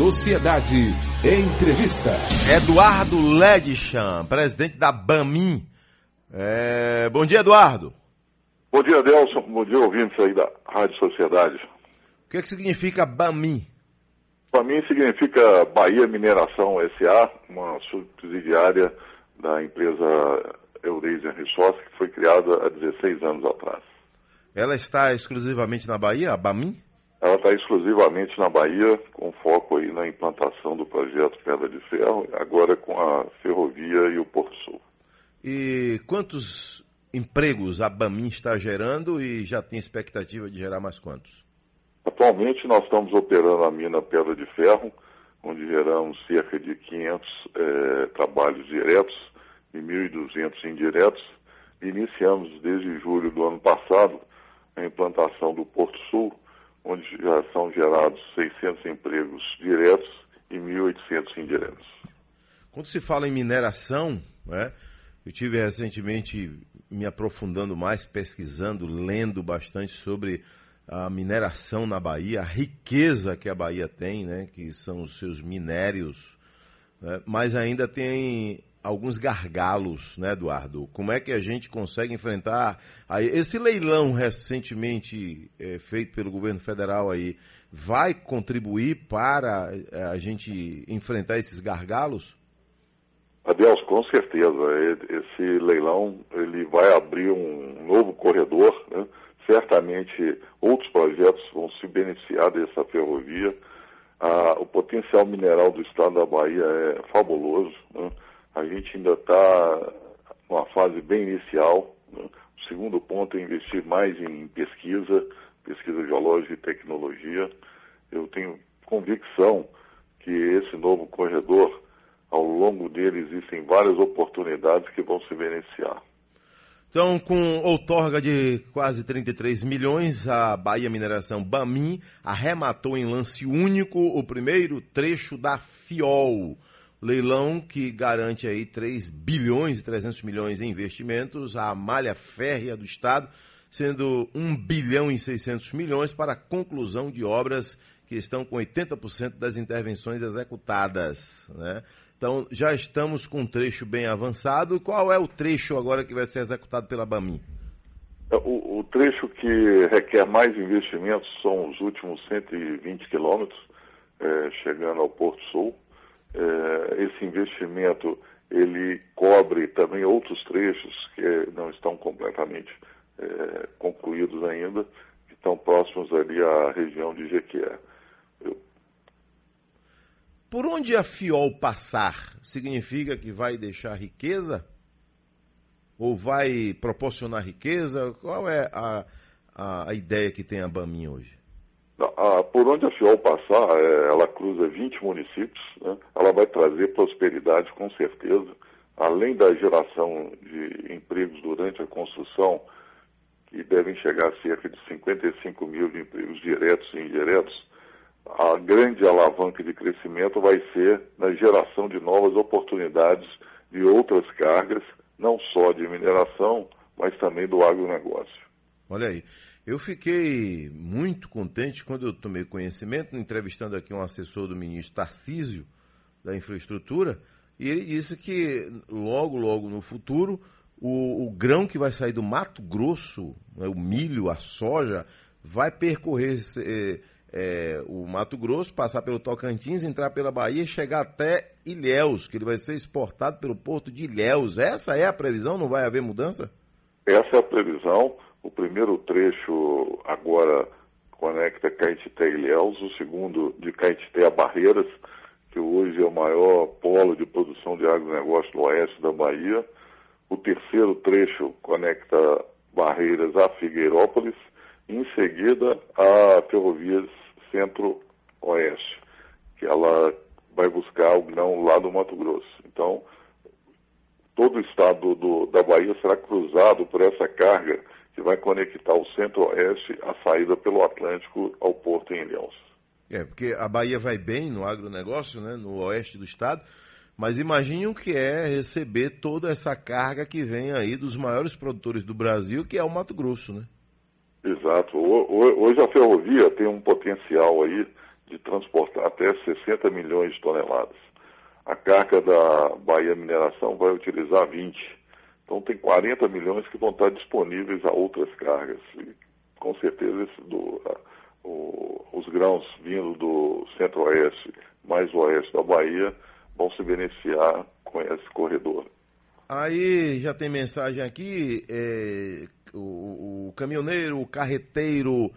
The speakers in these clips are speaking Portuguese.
Sociedade. Entrevista. Eduardo Ledchan, presidente da BAMIN. É... Bom dia, Eduardo. Bom dia, Delson. Bom dia, ouvintes aí da Rádio Sociedade. O que, é que significa BAMIN? BAMIN significa Bahia Mineração SA, uma subsidiária da empresa Eurasian Resources, que foi criada há 16 anos atrás. Ela está exclusivamente na Bahia, a BAMIN? Ela está exclusivamente na Bahia, com foco aí na implantação do projeto Pedra de Ferro, agora com a ferrovia e o Porto Sul. E quantos empregos a BAMIN está gerando e já tem expectativa de gerar mais quantos? Atualmente nós estamos operando a mina Pedra de Ferro, onde geramos cerca de 500 eh, trabalhos diretos e 1.200 indiretos. Iniciamos desde julho do ano passado a implantação do Porto Sul, onde já são gerados 600 empregos diretos e 1.800 indiretos. Quando se fala em mineração, né, eu tive recentemente me aprofundando mais, pesquisando, lendo bastante sobre a mineração na Bahia, a riqueza que a Bahia tem, né, que são os seus minérios, né, mas ainda tem alguns gargalos, né, Eduardo? Como é que a gente consegue enfrentar aí, esse leilão recentemente é, feito pelo governo federal aí vai contribuir para é, a gente enfrentar esses gargalos? Adeus, com certeza. Esse leilão ele vai abrir um novo corredor. Né? Certamente outros projetos vão se beneficiar dessa ferrovia. Ah, o potencial mineral do estado da Bahia é fabuloso. Né? A gente ainda está numa fase bem inicial. Né? O segundo ponto é investir mais em pesquisa, pesquisa geológica e tecnologia. Eu tenho convicção que esse novo corredor, ao longo dele, existem várias oportunidades que vão se beneficiar. Então, com outorga de quase 33 milhões, a Bahia Mineração Bamin arrematou em lance único o primeiro trecho da FIOL leilão que garante aí 3 bilhões e 300 milhões em investimentos, a malha férrea do Estado, sendo 1 bilhão e 600 milhões para a conclusão de obras que estão com 80% das intervenções executadas. Né? Então, já estamos com um trecho bem avançado. Qual é o trecho agora que vai ser executado pela BAMIN? É, o, o trecho que requer mais investimentos são os últimos 120 quilômetros, é, chegando ao Porto Sul esse investimento ele cobre também outros trechos que não estão completamente é, concluídos ainda, que estão próximos ali à região de Jequié. Eu... Por onde a FIOL passar, significa que vai deixar riqueza? Ou vai proporcionar riqueza? Qual é a, a, a ideia que tem a Bamin hoje? Por onde a FIOL passar, é, ela cruza 20 municípios, né? ela vai trazer prosperidade com certeza, além da geração de empregos durante a construção, que devem chegar a cerca de 55 mil de empregos diretos e indiretos, a grande alavanca de crescimento vai ser na geração de novas oportunidades de outras cargas, não só de mineração, mas também do agronegócio. Olha aí. Eu fiquei muito contente quando eu tomei conhecimento, entrevistando aqui um assessor do ministro Tarcísio, da infraestrutura, e ele disse que logo, logo no futuro, o, o grão que vai sair do Mato Grosso, né, o milho, a soja, vai percorrer é, é, o Mato Grosso, passar pelo Tocantins, entrar pela Bahia e chegar até Ilhéus, que ele vai ser exportado pelo porto de Ilhéus. Essa é a previsão? Não vai haver mudança? Essa é a previsão. O primeiro trecho agora conecta Caetité e Ilhéus, o segundo de Caetité a Barreiras, que hoje é o maior polo de produção de agronegócio do oeste da Bahia. O terceiro trecho conecta Barreiras a Figueirópolis, e em seguida a Ferrovias Centro-Oeste, que ela vai buscar o grão lá do Mato Grosso. Então, todo o estado do, da Bahia será cruzado por essa carga que vai conectar o centro-oeste à saída pelo Atlântico ao porto em Ilhéus. É, porque a Bahia vai bem no agronegócio, né, no oeste do estado, mas imagine o que é receber toda essa carga que vem aí dos maiores produtores do Brasil, que é o Mato Grosso, né? Exato. Hoje a ferrovia tem um potencial aí de transportar até 60 milhões de toneladas. A carga da Bahia Mineração vai utilizar 20. Então tem 40 milhões que vão estar disponíveis a outras cargas. E, com certeza esse do, a, o, os grãos vindo do centro-oeste mais oeste da Bahia vão se beneficiar com esse corredor. Aí já tem mensagem aqui, é, o, o caminhoneiro, o carreteiro,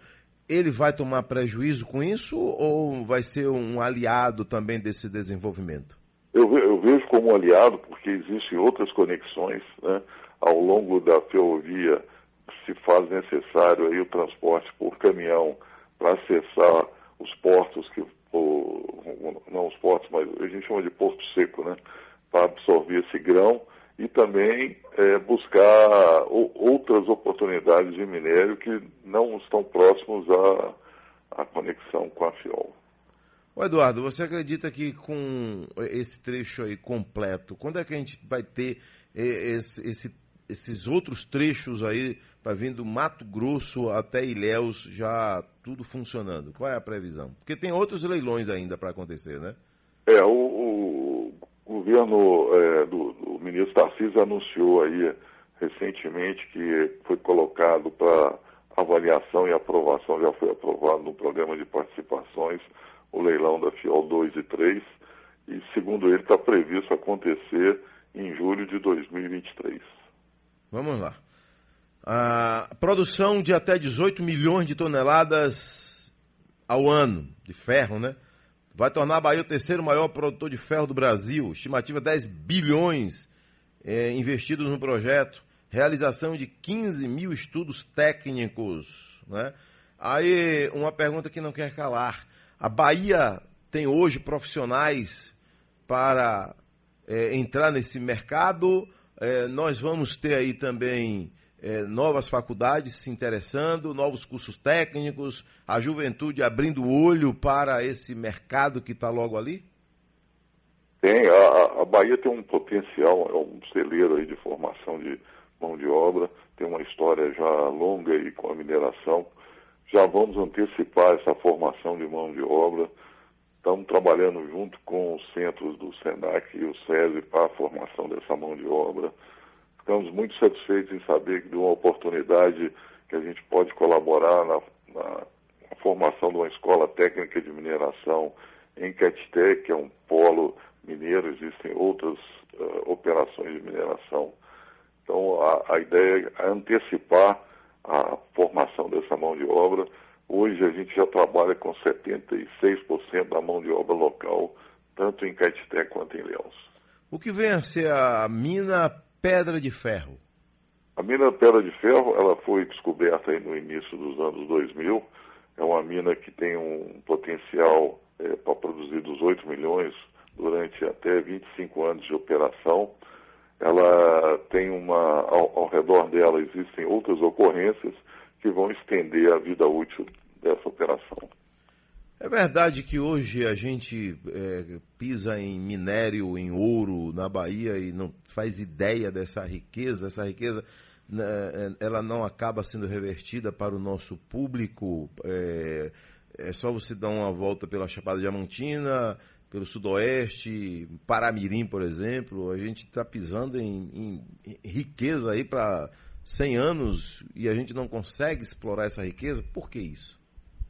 ele vai tomar prejuízo com isso ou vai ser um aliado também desse desenvolvimento? Eu, eu vejo como aliado porque existem outras conexões, né? Ao longo da ferrovia se faz necessário aí o transporte por caminhão para acessar os portos que não os portos, mas a gente chama de porto seco, né? Para absorver esse grão e também é, buscar outras oportunidades de minério que não estão próximos à, à conexão com a FIOL. Ô Eduardo, você acredita que com esse trecho aí completo, quando é que a gente vai ter esse, esse, esses outros trechos aí para vir do Mato Grosso até Ilhéus já tudo funcionando? Qual é a previsão? Porque tem outros leilões ainda para acontecer, né? É, o, o governo é, do, do, ministro Tarcísio anunciou aí recentemente que foi colocado para avaliação e aprovação, já foi aprovado no programa de participações o leilão da FIOL 2 e 3, e segundo ele está previsto acontecer em julho de 2023. Vamos lá. A produção de até 18 milhões de toneladas ao ano de ferro, né? Vai tornar a Bahia o terceiro maior produtor de ferro do Brasil. Estimativa 10 bilhões é, investidos no projeto. Realização de 15 mil estudos técnicos. Né? Aí, uma pergunta que não quer calar. A Bahia tem hoje profissionais para é, entrar nesse mercado. É, nós vamos ter aí também é, novas faculdades se interessando, novos cursos técnicos, a juventude abrindo o olho para esse mercado que está logo ali? Tem, a, a, Bahia tem um potencial, é um celeiro aí de formação de mão de obra, tem uma história já longa aí com a mineração já vamos antecipar essa formação de mão de obra. Estamos trabalhando junto com os centros do SENAC e o SESI para a formação dessa mão de obra. Estamos muito satisfeitos em saber que de uma oportunidade que a gente pode colaborar na, na, na formação de uma escola técnica de mineração em Catité, que é um polo mineiro, existem outras uh, operações de mineração. Então, a, a ideia é antecipar a formação dessa mão de obra. Hoje a gente já trabalha com 76% da mão de obra local, tanto em Caetité quanto em Leões. O que vem a ser a mina Pedra de Ferro? A mina Pedra de Ferro ela foi descoberta aí no início dos anos 2000. É uma mina que tem um potencial é, para produzir 18 milhões durante até 25 anos de operação ela tem uma, ao, ao, redor dela existem outras ocorrências que vão estender a vida útil dessa operação. É verdade que hoje a gente é, pisa em minério, em ouro na Bahia e não faz ideia dessa riqueza, essa riqueza né, é, ela não acaba sendo revertida para o nosso público. É, é só você dar uma volta pela Chapada Diamantina, pelo Sudoeste, Paramirim, por exemplo, a gente está pisando em, em, riqueza aí para 100 anos e a gente não consegue explorar essa riqueza. Por que isso?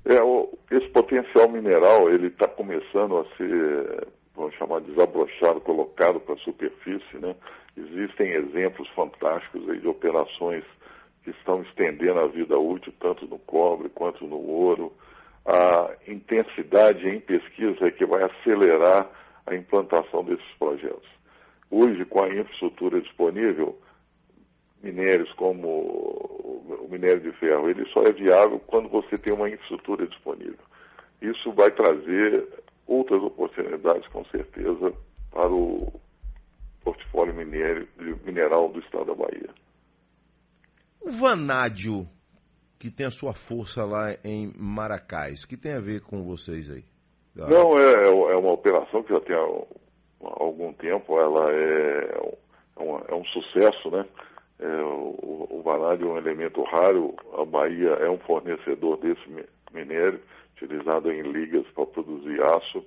É, o, esse potencial mineral ele está começando a ser, vamos chamar, desabrochado, colocado para a superfície, né? Existem exemplos fantásticos aí de operações que estão estendendo a vida útil tanto no cobre quanto no ouro a intensidade em pesquisa que vai acelerar a implantação desses projetos. Hoje, com a infraestrutura disponível, minérios como o minério de ferro, ele só é viável quando você tem uma infraestrutura disponível. Isso vai trazer outras oportunidades, com certeza, para o portfólio minério, mineral do estado da Bahia. O vanádio que tem a sua força lá em Maracás. O que tem a ver com vocês aí? Não, é, é uma operação que já tem algum tempo, ela é, é, um, é um sucesso, né? É, o, o vanádio é um elemento raro, a Bahia é um fornecedor desse minério, utilizado em ligas para produzir aço.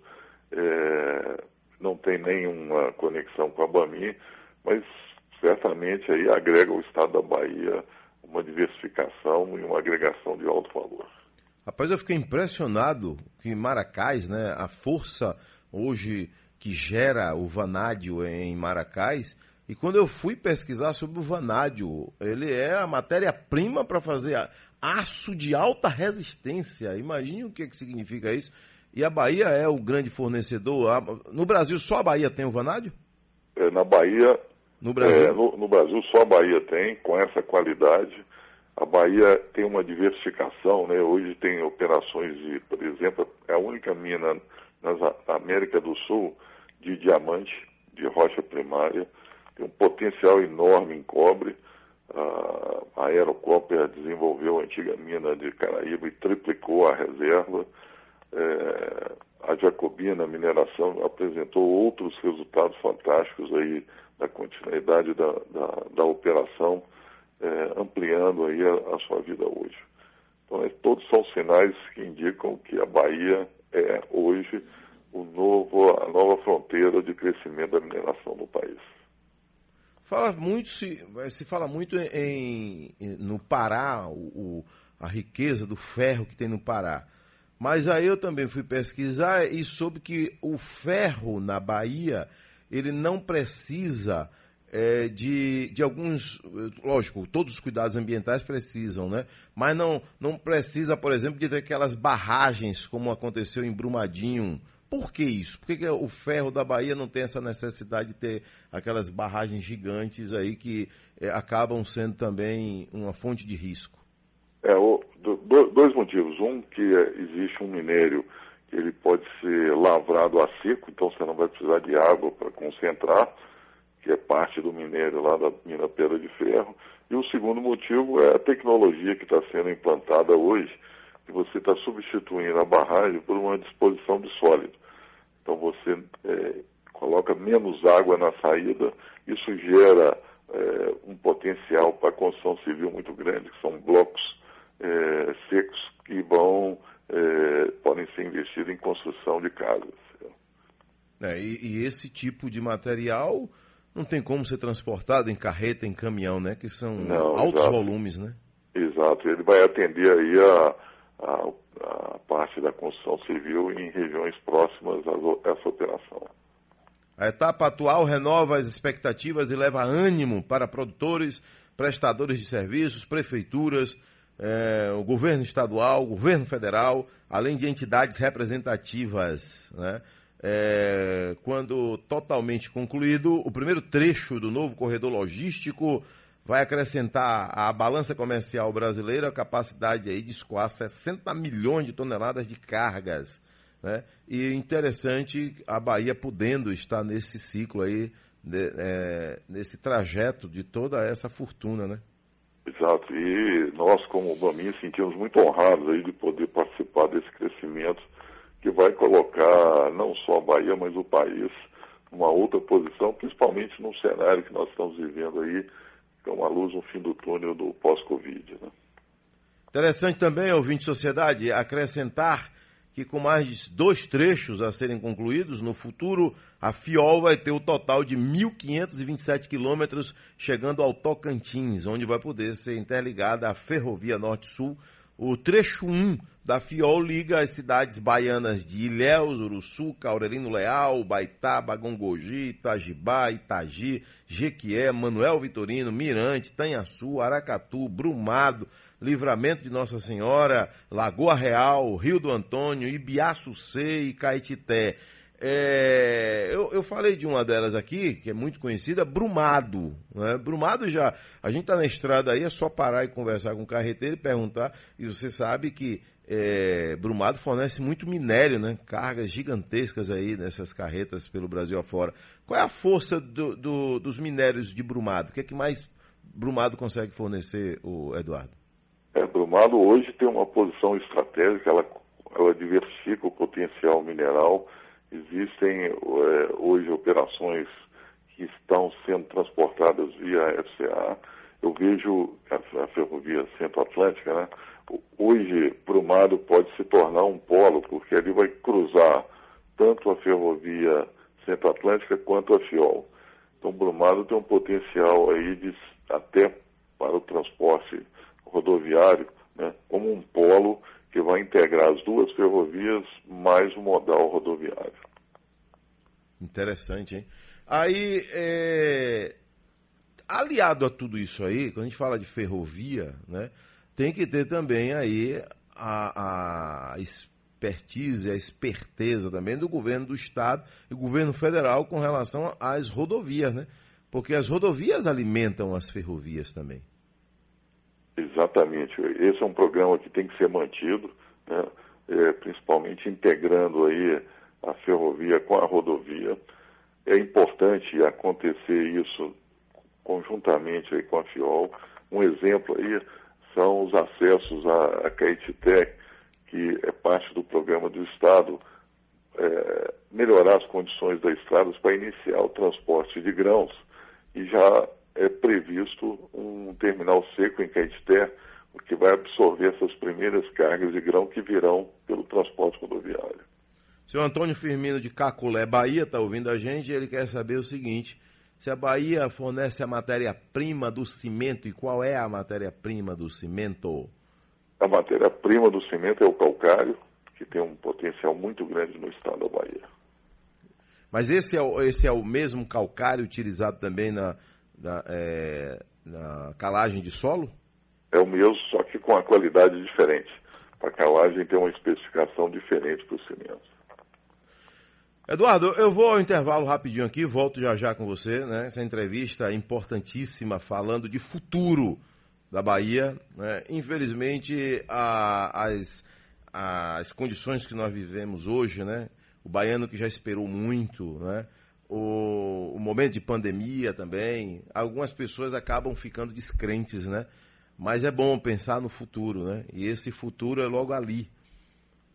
É, não tem nenhuma conexão com a Bami, mas certamente aí agrega o estado da Bahia uma diversificação e uma agregação de alto valor. Rapaz, eu fiquei impressionado que Maracás, né, a força hoje que gera o vanádio em Maracás, e quando eu fui pesquisar sobre o vanádio, ele é a matéria-prima para fazer aço de alta resistência. Imagine o que, que significa isso. E a Bahia é o grande fornecedor. No Brasil, só a Bahia tem o vanádio? É, na Bahia. No Brasil? É, no, no, Brasil, só a Bahia tem, com essa qualidade. A Bahia tem uma diversificação, né? Hoje tem operações de, por exemplo, é a única mina na América do Sul de diamante, de rocha primária tem um potencial enorme em cobre. a Aerocópia desenvolveu a antiga mina de Caraíba e triplicou a reserva. É, a Jacobina Mineração apresentou outros resultados fantásticos aí da continuidade da, da, da operação, é, ampliando aí a, a, sua vida hoje. Então, é, todos são sinais que indicam que a Bahia é hoje o novo, a nova fronteira de crescimento da mineração no país. Fala muito, se, se fala muito em, em no Pará, o, o, a riqueza do ferro que tem no Pará. Mas aí eu também fui pesquisar e soube que o ferro na Bahia, ele não precisa é, de, de alguns. Lógico, todos os cuidados ambientais precisam, né? Mas não, não precisa, por exemplo, de ter aquelas barragens como aconteceu em Brumadinho por que isso? Por que, que, o ferro da Bahia não tem essa necessidade de ter aquelas barragens gigantes aí que é, acabam sendo também uma fonte de risco? É, o, do, dois motivos. Um, que é, existe um minério que ele pode ser lavrado a seco, então você não vai precisar de água para concentrar, que é parte do minério lá da mina Pedra de Ferro. E o segundo motivo é a tecnologia que está sendo implantada hoje, que você está substituindo a barragem por uma disposição de sólido. Então você é, coloca menos água na saída, isso gera é, um potencial para a construção civil muito grande, que são blocos é, secos que vão é, podem ser investidos em construção de casas. É, e, e, esse tipo de material não tem como ser transportado em carreta, em caminhão, né? Que são não, altos exato. volumes, né? Exato. Ele vai atender aí a a, a parte da construção civil em regiões próximas a essa operação. A etapa atual renova as expectativas e leva ânimo para produtores, prestadores de serviços, prefeituras, eh, o governo estadual, o governo federal, além de entidades representativas. Né? É, quando totalmente concluído, o primeiro trecho do novo corredor logístico vai acrescentar à balança comercial brasileira a capacidade aí de escoar 60 milhões de toneladas de cargas. Né? E interessante a Bahia podendo estar nesse ciclo aí, de, é, nesse trajeto de toda essa fortuna, né? Exato. E nós, como Bamin, sentimos muito honrados aí de poder participar desse crescimento que vai colocar não só a Bahia, mas o país numa outra posição, principalmente no cenário que nós estamos vivendo aí, é uma luz no fim do túnel do pós-Covid. Né? Interessante também, ouvinte sociedade, acrescentar que com mais dois trechos a serem concluídos, no futuro a FIOL vai ter o total de 1.527 quilômetros, chegando ao Tocantins, onde vai poder ser interligada a Ferrovia Norte-Sul. O trecho 1 da FIOL liga as cidades baianas de Ilhéus, Uruçu, Caurelino Leal, Baitaba, Gongogi, Itajibá, Itagi, Jequié, Manuel Vitorino, Mirante, Tanhaçu, Aracatu, Brumado, Livramento de Nossa Senhora, Lagoa Real, Rio do Antônio, Ibiaçucê e Caetité. É, eu, eu, falei de uma delas aqui, que é muito conhecida, Brumado. Né? Brumado já, a gente está na estrada aí, é só parar e conversar com o carreteiro e perguntar, e você sabe que é, Brumado fornece muito minério, né? cargas gigantescas aí nessas carretas pelo Brasil afora. Qual é a força do, do, dos minérios de Brumado? O que é que mais Brumado consegue fornecer, o Eduardo? É, Brumado hoje tem uma posição estratégica, ela, ela diversifica o potencial mineral Existem é, hoje operações que estão sendo transportadas via FCA. Eu vejo a, a ferrovia Centro-Atlântica, né, hoje Brumado pode se tornar um polo, porque ali vai cruzar tanto a ferrovia Centro-Atlântica quanto a Fiol. Então Brumado tem um potencial aí de até para o transporte rodoviário, né, como um polo que vai integrar as duas ferrovias mais o modal rodoviário. Interessante, hein? Aí, é... aliado a tudo isso aí, quando a gente fala de ferrovia, né, tem que ter também aí a, a expertise, a esperteza também do governo do estado e governo federal com relação às rodovias, né? Porque as rodovias alimentam as ferrovias também. Exatamente. Esse é um programa que tem que ser mantido, né? é, principalmente integrando aí a ferrovia com a rodovia. É importante acontecer isso conjuntamente aí com a FIOL. Um exemplo aí são os acessos à, à Caetité, que é parte do programa do Estado, é, melhorar as condições das estradas para iniciar o transporte de grãos e já é previsto um terminal seco em Caetité, que vai absorver essas primeiras cargas de grão que virão pelo transporte rodoviário. Senhor Antônio Firmino de Caculé, Bahia, está ouvindo a gente e ele quer saber o seguinte: se a Bahia fornece a matéria-prima do cimento e qual é a matéria-prima do cimento? A matéria-prima do cimento é o calcário, que tem um potencial muito grande no estado da Bahia. Mas esse é, o, esse é o mesmo calcário utilizado também na, na, é, na calagem de solo? É o mesmo, só que com a qualidade diferente. A calagem tem uma especificação diferente para o cimento. Eduardo, eu vou ao intervalo rapidinho aqui, volto já já com você, né? Essa entrevista importantíssima falando de futuro da Bahia. Né? Infelizmente, a, as, as condições que nós vivemos hoje, né? O baiano que já esperou muito, né? O, o momento de pandemia também, algumas pessoas acabam ficando descrentes, né? Mas é bom pensar no futuro, né? E esse futuro é logo ali.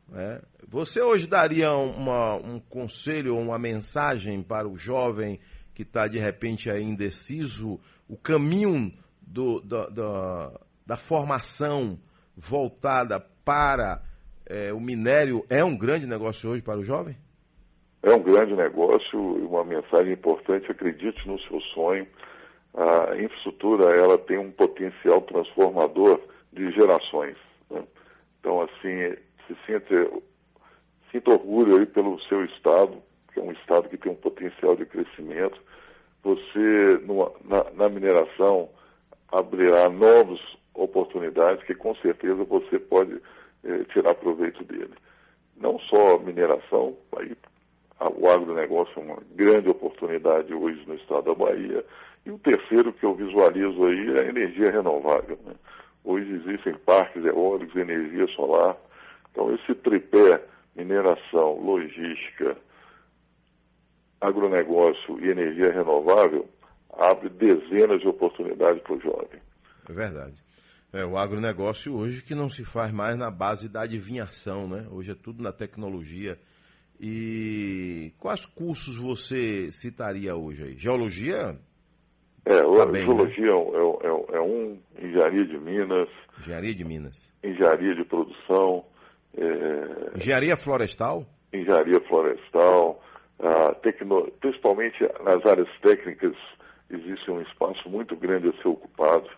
Né? Você hoje daria uma, um conselho ou uma mensagem para o jovem que está de repente aí indeciso, o caminho do, do, do, da formação voltada para é, o minério é um grande negócio hoje para o jovem? É um grande negócio e uma mensagem importante. Acredite no seu sonho. A infraestrutura ela tem um potencial transformador de gerações. Né? Então, assim, se sinta, orgulho aí pelo seu estado, que é um estado que tem um potencial de crescimento. Você, numa, na, na mineração, abrirá novas oportunidades que com certeza você pode eh, tirar proveito dele. Não só mineração, aí o agronegócio é uma grande oportunidade hoje no estado da Bahia. E o terceiro que eu visualizo aí é a energia renovável. Né? Hoje existem parques eólicos, energia solar. Então, esse tripé, mineração, logística, agronegócio e energia renovável, abre dezenas de oportunidades para o jovem. É verdade. É, o agronegócio hoje que não se faz mais na base da adivinhação, né? Hoje é tudo na tecnologia e quais cursos você citaria hoje aí? Geologia? É, tá bem, geologia né? é, é, é, um, engenharia de Minas. Engenharia de Minas. Engenharia de produção. É, engenharia florestal? Engenharia florestal. Ah, tecno, principalmente nas áreas técnicas existe um espaço muito grande a ser ocupado.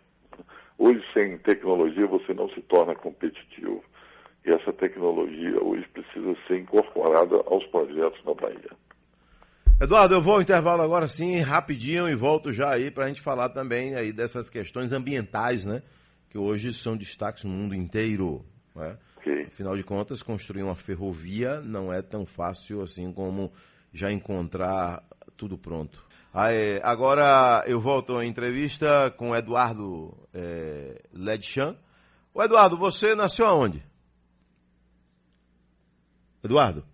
Hoje, sem tecnologia, você não se torna competitivo. E essa tecnologia hoje precisa ser incorporada aos projetos da Bahia. Eduardo, eu vou ao intervalo agora sim, rapidinho, e volto já aí para a gente falar também aí dessas questões ambientais, né? Que hoje são destaques no mundo inteiro. Né? Okay. Afinal de contas, construir uma ferrovia não é tão fácil assim como já encontrar tudo pronto. Aí, agora eu volto à entrevista com o Eduardo é, Ledchan. O Eduardo, você nasceu aonde? Eduardo.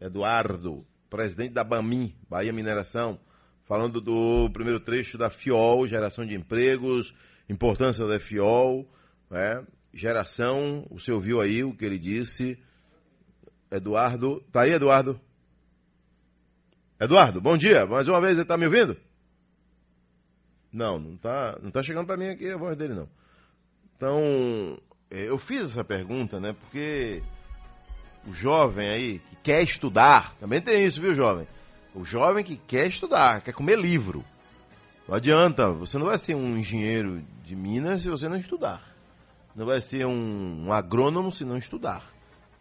Eduardo, presidente da BAMIN, Bahia Mineração, falando do primeiro trecho da FIOL, geração de empregos, importância da FIOL, né? geração, o senhor viu aí o que ele disse. Eduardo, tá aí, Eduardo? Eduardo, bom dia. Mais uma vez, ele está me ouvindo? Não, não está não tá chegando para mim aqui a voz dele, não. Então, é, eu fiz essa pergunta, né? Porque o jovem aí que quer estudar, também tem isso, viu, jovem? O jovem que quer estudar, quer comer livro. Não adianta, você não vai ser um engenheiro de Minas se você não estudar. Não vai ser um, um agrônomo se não estudar.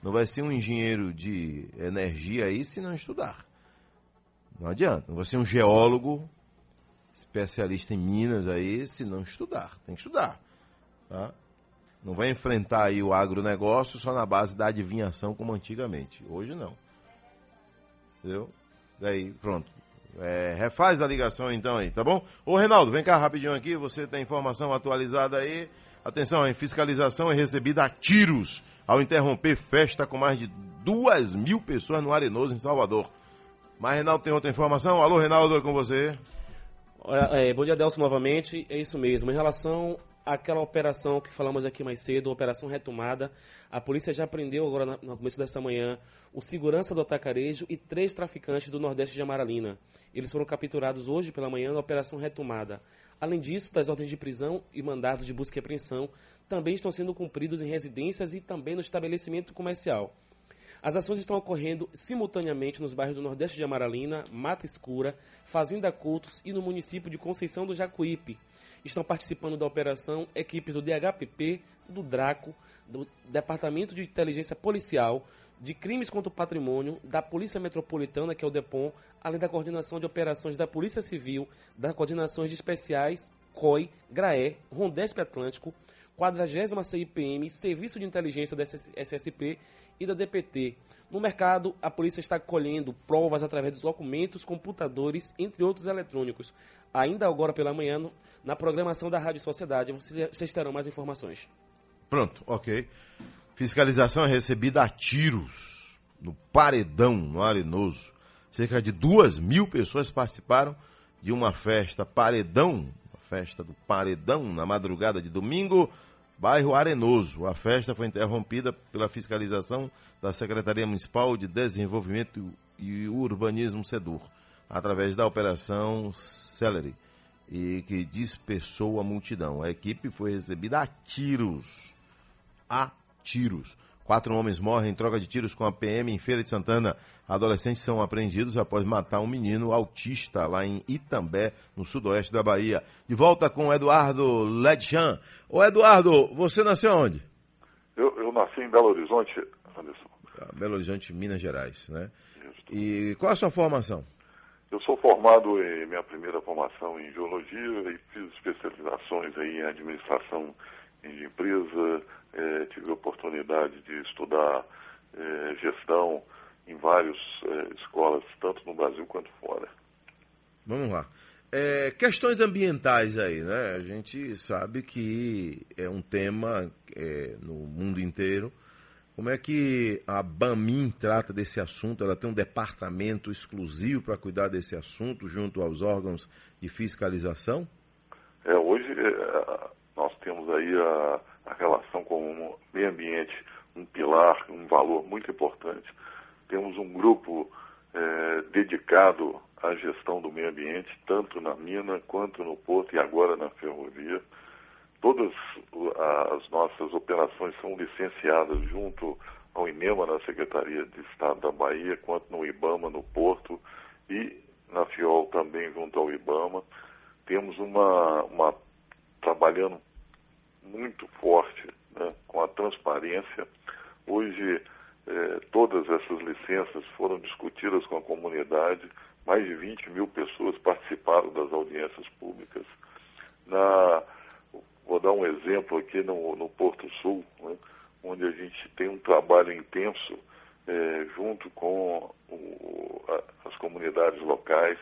Não vai ser um engenheiro de energia aí se não estudar. Não adianta. Não vai ser um geólogo especialista em Minas aí se não estudar. Tem que estudar. Tá? Não vai enfrentar aí o agronegócio só na base da adivinhação como antigamente. Hoje não. Entendeu? Daí, pronto. É, refaz a ligação então aí, tá bom? Ô Reinaldo, vem cá rapidinho aqui, você tem informação atualizada aí. Atenção, em fiscalização é recebida a tiros ao interromper festa com mais de duas mil pessoas no Arenoso, em Salvador. Mas Reinaldo tem outra informação? Alô, Reinaldo, é com você. É, bom dia, Delcio, novamente. É isso mesmo. Em relação àquela operação que falamos aqui mais cedo, Operação Retomada, a polícia já prendeu agora no começo dessa manhã o segurança do atacarejo e três traficantes do Nordeste de Amaralina. Eles foram capturados hoje pela manhã na Operação Retomada. Além disso, das ordens de prisão e mandados de busca e apreensão também estão sendo cumpridos em residências e também no estabelecimento comercial. As ações estão ocorrendo simultaneamente nos bairros do Nordeste de Amaralina, Mata Escura, Fazenda Cultos e no município de Conceição do Jacuípe. Estão participando da operação equipes do DHPP, do DRACO, do Departamento de Inteligência Policial, de Crimes contra o Patrimônio, da Polícia Metropolitana, que é o DEPOM, além da coordenação de operações da Polícia Civil, das coordenações de especiais, COI, GRAE, Rondesp Atlântico, 40 CIPM, Serviço de Inteligência da SSP e da DPT. No mercado, a polícia está colhendo provas através dos documentos, computadores, entre outros eletrônicos. Ainda agora pela manhã, na programação da Rádio Sociedade, vocês terão mais informações. Pronto, ok. Fiscalização é recebida a tiros no Paredão, no Arenoso. Cerca de duas mil pessoas participaram de uma festa Paredão, a festa do Paredão, na madrugada de domingo, bairro Arenoso. A festa foi interrompida pela fiscalização da Secretaria Municipal de Desenvolvimento e Urbanismo SEDUR, através da Operação Celery, e que dispersou a multidão. A equipe foi recebida a tiros. A tiros. Quatro homens morrem em troca de tiros com a PM em Feira de Santana. Adolescentes são apreendidos após matar um menino autista lá em Itambé, no sudoeste da Bahia. De volta com o Eduardo Ledchan. Ô Eduardo, você nasceu onde? Eu, eu nasci em Belo Horizonte, Anderson. Ah, Belo Horizonte, Minas Gerais, né? Isso. E qual a sua formação? Eu sou formado em minha primeira formação em geologia e fiz especializações aí em administração de empresa, é, tive a oportunidade de estudar é, gestão em várias é, escolas, tanto no Brasil quanto fora. Vamos lá. É, questões ambientais aí, né? A gente sabe que é um tema é, no mundo inteiro. Como é que a Bamin trata desse assunto? Ela tem um departamento exclusivo para cuidar desse assunto junto aos órgãos de fiscalização? É, hoje é, nós temos aí a, a relação com o meio ambiente um pilar, um valor muito importante. Temos um grupo é, dedicado à gestão do meio ambiente, tanto na mina quanto no porto e agora na ferrovia. Todas as nossas operações são licenciadas junto ao INEMA, na Secretaria de Estado da Bahia, quanto no IBAMA, no Porto, e na FIOL também junto ao IBAMA. Temos uma, uma trabalhando muito forte né, com a transparência. Hoje, eh, todas essas licenças foram discutidas com a comunidade, mais de 20 mil pessoas participaram das audiências públicas. Na, vou dar um exemplo aqui no, no Porto Sul, né, onde a gente tem um trabalho intenso eh, junto com o, a, as comunidades locais.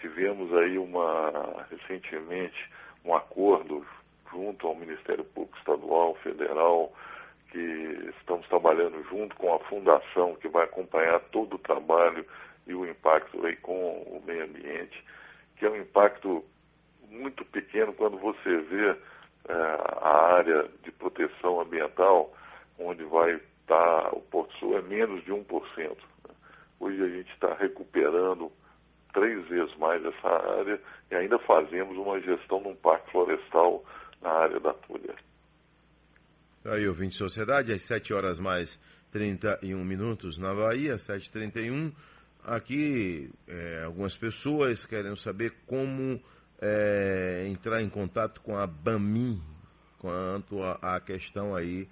Tivemos aí uma recentemente um acordo junto ao Ministério Público Estadual, Federal, que estamos trabalhando junto com a fundação que vai acompanhar todo o trabalho e o impacto aí com o meio ambiente, que é um impacto muito pequeno quando você vê é, a área de proteção ambiental, onde vai estar o Porto Sul é menos de 1%. Né? Hoje a gente está recuperando três vezes mais essa área e ainda fazemos uma gestão de um parque florestal na área da Tulha. Aí, ouvinte de sociedade, às 7 horas mais 31 minutos na Bahia, 7h31. Aqui, é, algumas pessoas querem saber como é, entrar em contato com a BAMI quanto à questão aí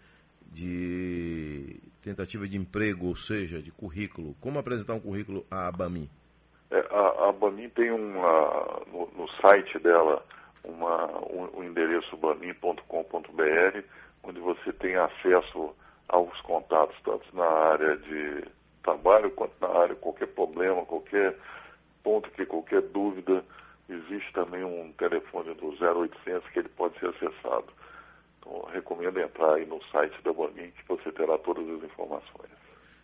de tentativa de emprego, ou seja, de currículo. Como apresentar um currículo à BAMI? É, a, a BAMI tem uma, no, no site dela uma, um, um endereço bamin.com.br, onde você tem acesso aos contatos, tanto na área de trabalho quanto na área qualquer problema, qualquer ponto que qualquer dúvida, existe também um telefone do 0800 que ele pode ser acessado. Então, recomendo entrar aí no site da Bonin que você terá todas as informações.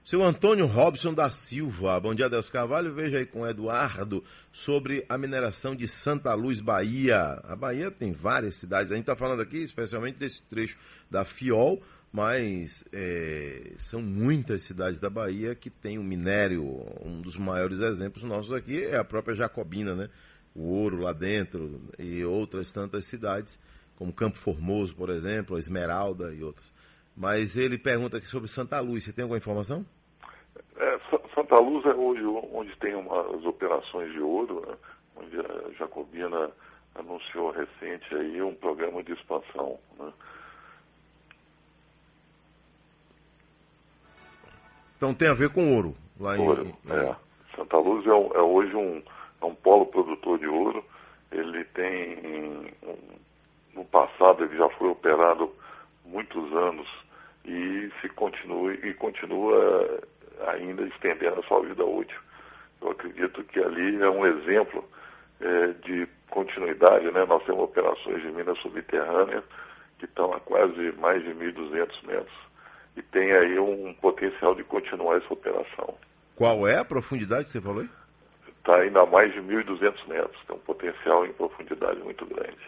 Seu Antônio Robson da Silva, bom dia, Deus Carvalho. Veja aí com o Eduardo sobre a mineração de Santa Luz, Bahia. A Bahia tem várias cidades. A gente está falando aqui especialmente desse trecho da Fiol, mas é, são muitas cidades da Bahia que tem o um minério. Um dos maiores exemplos nossos aqui é a própria Jacobina, né? O ouro lá dentro e outras tantas cidades como Campo Formoso, por exemplo, Esmeralda e outras. Mas ele pergunta aqui sobre Santa Luz. Você tem alguma informação? É, Santa Luz é hoje onde tem umas operações de ouro, né? onde a Jacobina anunciou recente aí um programa de expansão. Né? Então tem a ver com ouro lá ouro, em. É. Santa Luz é, é hoje um, é um polo produtor de ouro. Ele tem no passado ele já foi operado muitos anos e se continua e continua ainda estendendo a sua vida útil. Eu acredito que ali é um exemplo é, de continuidade, né? Nós temos operações de minas subterrâneas que estão a quase mais de 1.200 metros e tem aí um potencial de continuar essa operação. Qual é a profundidade que você falou? Está ainda a mais de 1.200 metros, tem um potencial em profundidade muito grande.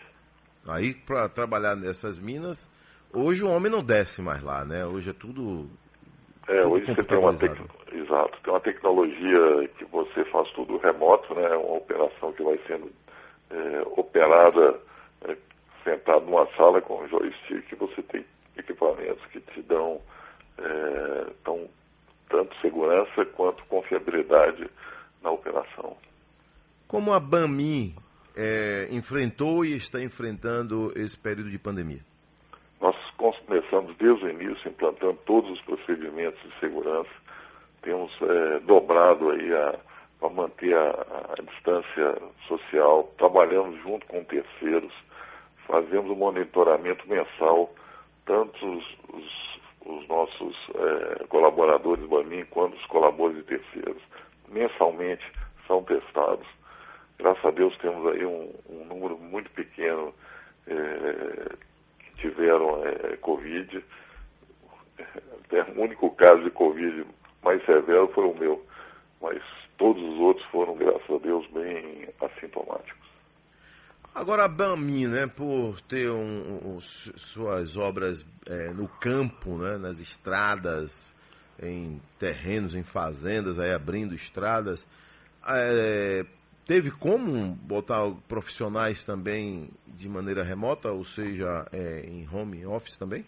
Aí, para trabalhar nessas minas, hoje o homem não desce mais lá, né? Hoje é tudo. É, tudo hoje você tem uma tec... Exato, tem uma tecnologia que você faz tudo remoto, né? Uma operação que vai sendo é, operada é, sentado numa sala com um joystick, você tem equipamentos que te dão é, tão, tanto segurança quanto confiabilidade na operação. Como a BAMI é, enfrentou e está enfrentando esse período de pandemia? Nós começamos desde o início implantando todos os procedimentos de segurança. Temos é, dobrado aí para manter a, a, distância social, trabalhamos junto com terceiros, fazemos o um monitoramento mensal, tanto os, os, os nossos é, colaboradores BAMIN quanto os colaboradores de terceiros, mensalmente são testados Graças a Deus temos aí um, um número muito pequeno é, que tiveram é, Covid. Até o único caso de Covid mais severo foi o meu, mas todos os outros foram, graças a Deus, bem assintomáticos. Agora a BAMI, né, por ter um, um, suas obras é, no campo, né, nas estradas, em terrenos, em fazendas, aí abrindo estradas, é, teve como botar profissionais também de maneira remota, ou seja, é, em home office também?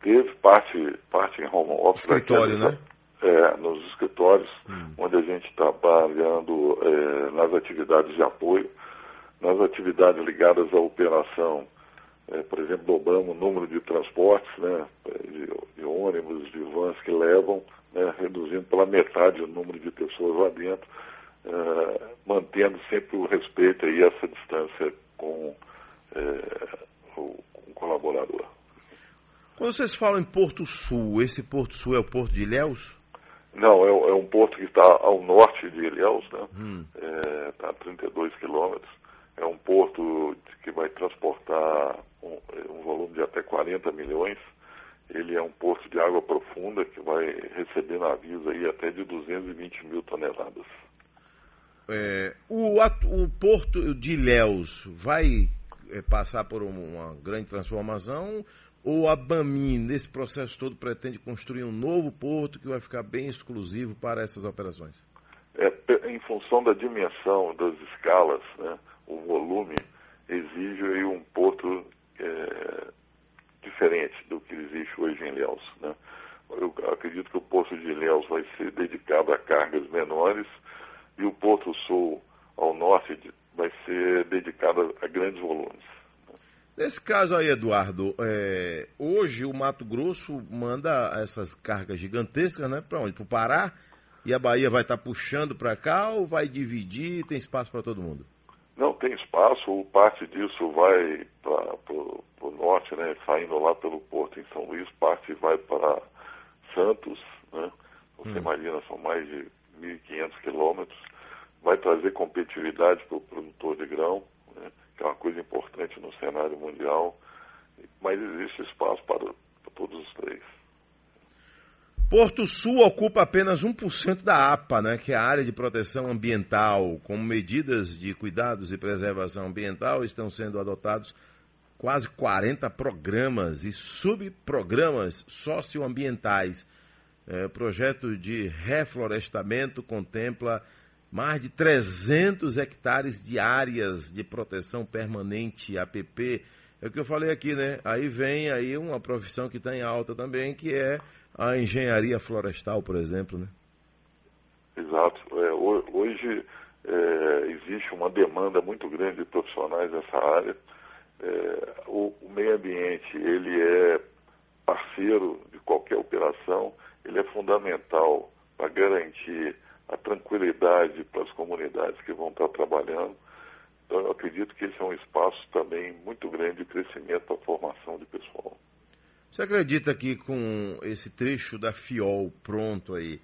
Teve parte, parte em home office. Escritório, né? É, nos escritórios, hum. onde a gente está trabalhando é, nas atividades de apoio, nas atividades ligadas à operação, é, por exemplo, dobramos o número de transportes, né, de, de ônibus, de vans que levam, né, reduzindo pela metade o número de pessoas lá dentro uh, mantendo sempre o respeito e essa distância com uh, o, o, colaborador. Quando vocês falam em Porto Sul, esse Porto Sul é o Porto de Ilhéus? Não, é, é um porto que está ao norte de Ilhéus, né? Hum. Está é, a 32 quilômetros. É um porto que vai transportar de até 40 milhões. Ele é um porto de água profunda que vai receber navios aí até de 220 mil toneladas. É, o, o porto de Ilhéus vai é, passar por uma grande transformação ou a BAMI, nesse processo todo, pretende construir um novo porto que vai ficar bem exclusivo para essas operações? É, em função da dimensão, das escalas, né, o volume exige um porto é, diferente do que existe hoje em Ilhéus. Né? Eu acredito que o Porto de Ilhéus vai ser dedicado a cargas menores e o Porto Sul, ao norte, vai ser dedicado a, grandes volumes. Nesse caso aí, Eduardo, é, hoje o Mato Grosso manda essas cargas gigantescas, né? Para onde? Para o Pará? E a Bahia vai estar tá puxando para cá ou vai dividir? Tem espaço para todo mundo? Não tem espaço. Parte disso vai para né? Saindo lá pelo porto em São Luís. Parte vai para Santos, né? Você hum. imagina, são mais de 1.500 quilômetros. Vai trazer competitividade para o produtor de grão né, que é uma coisa importante no cenário mundial, mas existe espaço para, para todos os três. Porto Sul ocupa apenas 1% da APA, né, que é a área de proteção ambiental. Como medidas de cuidados e preservação ambiental, estão sendo adotados quase 40 programas e subprogramas socioambientais. É, o projeto de reflorestamento contempla mais de 300 hectares de áreas de proteção permanente, APP. É o que eu falei aqui, né? Aí vem aí uma profissão que está em alta também, que é a engenharia florestal, por exemplo, né? Exato. É, hoje é, existe uma demanda muito grande de profissionais nessa área. É, o, o meio ambiente, ele é parceiro de qualquer operação, ele é fundamental para garantir a tranquilidade para as comunidades que vão estar trabalhando. Então, eu acredito que esse é um espaço também muito grande de crescimento para a formação de pessoal. Você acredita que com esse trecho da FIOL pronto aí,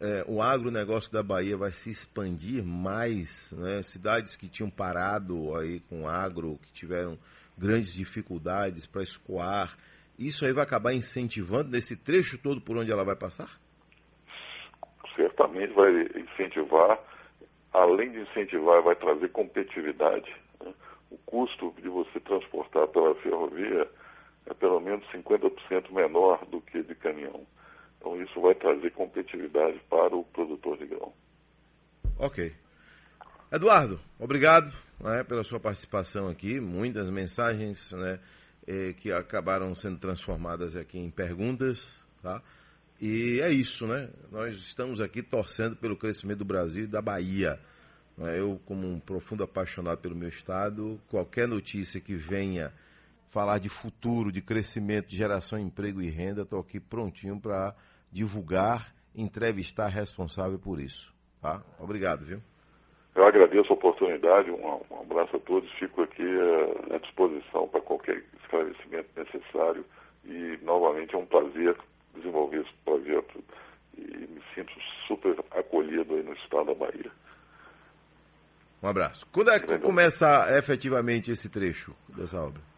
é, o agronegócio da Bahia vai se expandir mais? Né? Cidades que tinham parado aí com agro, que tiveram grandes dificuldades para escoar, isso aí vai acabar incentivando nesse trecho todo por onde ela vai passar? certamente vai incentivar, além de incentivar, vai trazer competitividade. Né? O custo de você transportar pela ferrovia é pelo menos 50% menor do que de caminhão. Então isso vai trazer competitividade para o produtor de grão. Ok. Eduardo, obrigado né, pela sua participação aqui. Muitas mensagens né, eh, que acabaram sendo transformadas aqui em perguntas. Tá? E é isso, né? Nós estamos aqui torcendo pelo crescimento do Brasil e da Bahia. Eu, como um profundo apaixonado pelo meu estado, qualquer notícia que venha falar de futuro, de crescimento, de geração de emprego e renda, estou aqui prontinho para divulgar, entrevistar responsável por isso. Tá? Obrigado, viu? Eu agradeço a oportunidade, um, um abraço a todos, fico aqui uh, à disposição para qualquer esclarecimento necessário e novamente é um prazer desenvolver esse projeto e me sinto super acolhido aí no estado da Bahia. Um abraço. Quando é que começa efetivamente esse trecho dessa obra?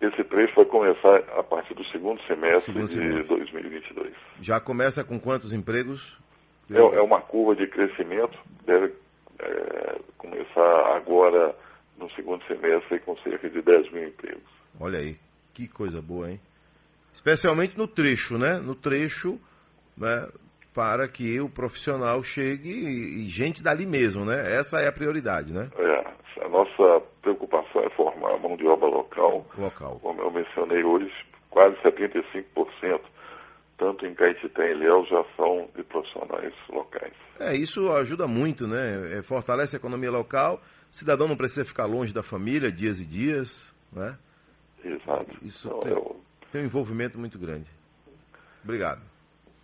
Esse trecho vai começar a partir do segundo semestre, segundo semestre. de 2022. Já começa com quantos empregos? É, é uma curva de crescimento, deve é, começar agora no segundo semestre com cerca de 10 mil empregos. Olha aí, que coisa boa, hein? especialmente no trecho, né? No trecho, né? Para que o profissional chegue e, e gente dali mesmo, né? Essa é a prioridade, né? É, a nossa preocupação é formar a mão de obra local. Local. Como eu mencionei hoje, quase 75%, tanto em Caetité e Léo, já são de profissionais locais. É, isso ajuda muito, né? É, fortalece a economia local, o cidadão não precisa ficar longe da família dias e dias, né? Exato. Isso então, tem... eu tem um envolvimento muito grande. Obrigado.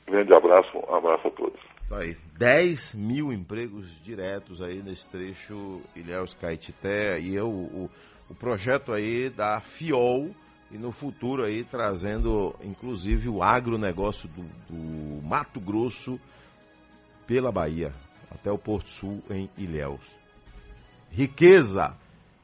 Grande abraço, um abraço a todos. Tá aí, 10 mil empregos diretos aí nesse trecho Ilhéus Caetité e eu, o, o projeto aí da FIOL e no futuro aí trazendo inclusive o agronegócio do, do Mato Grosso pela Bahia até o Porto Sul em Ilhéus. Riqueza,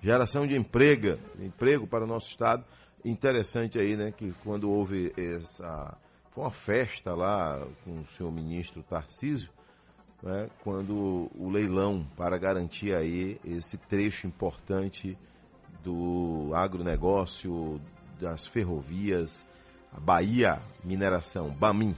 geração de emprego, emprego para o nosso estado interessante aí, né, que quando houve essa. Foi uma festa lá com o senhor ministro Tarcísio, né, quando o leilão para garantir aí esse trecho importante do agronegócio, das ferrovias, a Bahia Mineração, Bamin,